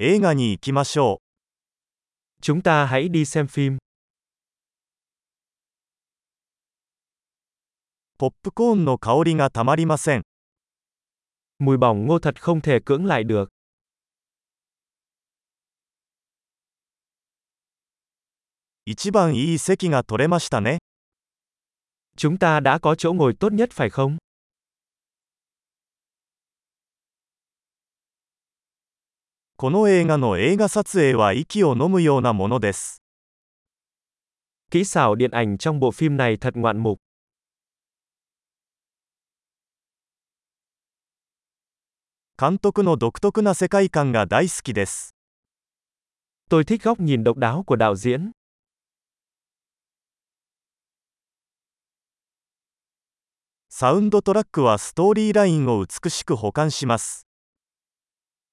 映画に行きましょう。 Chúng ta hãy đi xem phim. ポップコーンの香りがたまりません。 Mùi bỏng ngô thật không thể cưỡng lại được. 一番いい席が取れましたね。 Chúng ta đã có chỗ ngồi tốt nhất phải không? この映画の映画撮影は息を飲むようなものです。Kỹ xảo điện ảnh trong bộ phim này thật ngoạn mục. 監督の独特な世界観が大好きです。Tôi thích góc nhìn độc đáo của đạo diễn. サウンドトラックはストーリーラインを美しく保管します。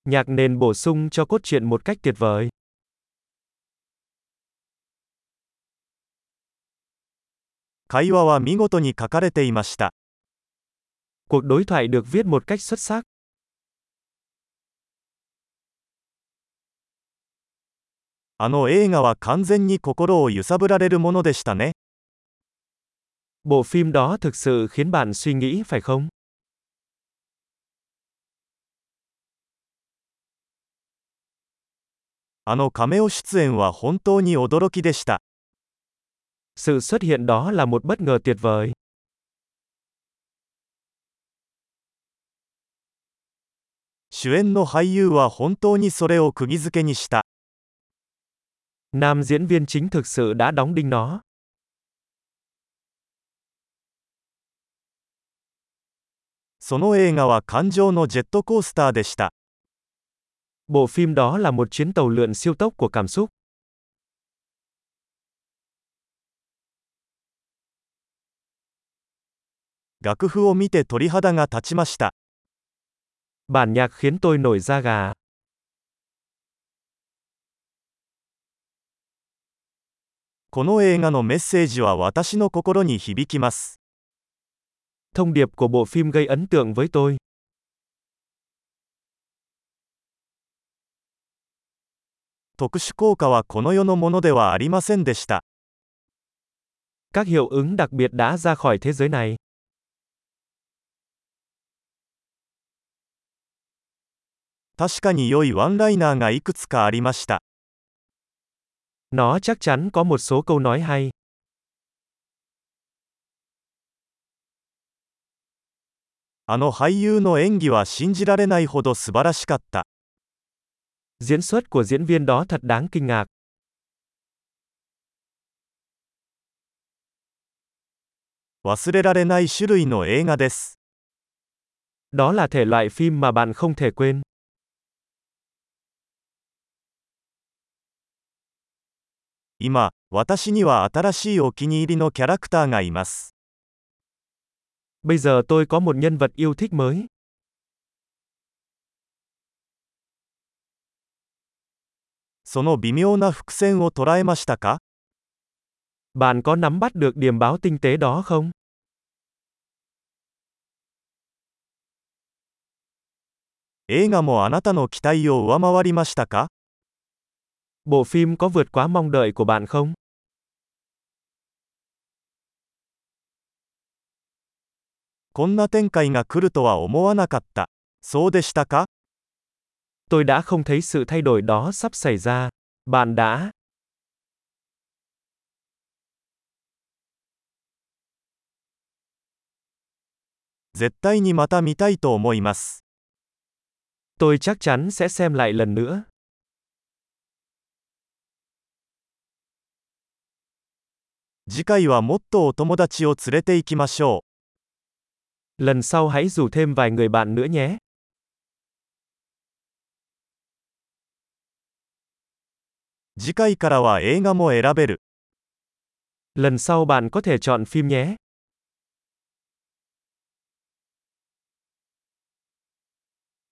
Nhạc nền bổ sung cho cốt truyện một cách tuyệt vời. Cuộc đối thoại được viết một cách xuất sắc. Bộ phim đó thực sự khiến bạn suy nghĩ phải không? あのカメオ出演は本当に驚きでした。Sự xuất hiện đó là một bất ngờ tuyệt vời. 主演の俳優は本当にそれを釘付けにした。Nam diễn viên chính thực sự đã đóng đinh nó. その映画は感情のジェットコースターでした。Bộ phim đó là một chuyến tàu lượn siêu tốc của cảm xúc. Gakufu o mite torihada ga tachimashita. Bản nhạc khiến tôi nổi da gà. Kono eiga điệp của bộ phim gây ấn tượng với tôi. 特殊効果はこの世のものではありませんでした。Các hiệu ứng đặc biệt đã ra khỏi thế giới này. 確かに良いワンライナーがいくつかありました。Nó chắc chắn có một số câu nói hay. あの俳優の演技は信じられないほど素晴らしかった。Diễn xuất của diễn viên đó thật đáng kinh ngạc. 忘れられない種類の映画です。 Đó là thể loại phim mà bạn không thể quên. 今、私には新しいお気に入りのキャラクターがいます。 Bây giờ tôi có một nhân vật yêu thích mới. その微妙な伏線を捉えましたか Bạn có nắm bắt được điểm báo tinh tế đó không? 映画もあなたの期待を上回りましたか Bộ phim có vượt quá mong đợi của bạn không? こんな展開が来るとは思わなかった。そうでしたか tôi đã không thấy sự thay đổi đó sắp xảy ra. Bạn đã Tôi chắc chắn sẽ xem lại lần nữa. Lần sau hãy rủ thêm vài người bạn nữa nhé. 次回からは映画も選べる。 Lần sau bạn có thể chọn phim nhé.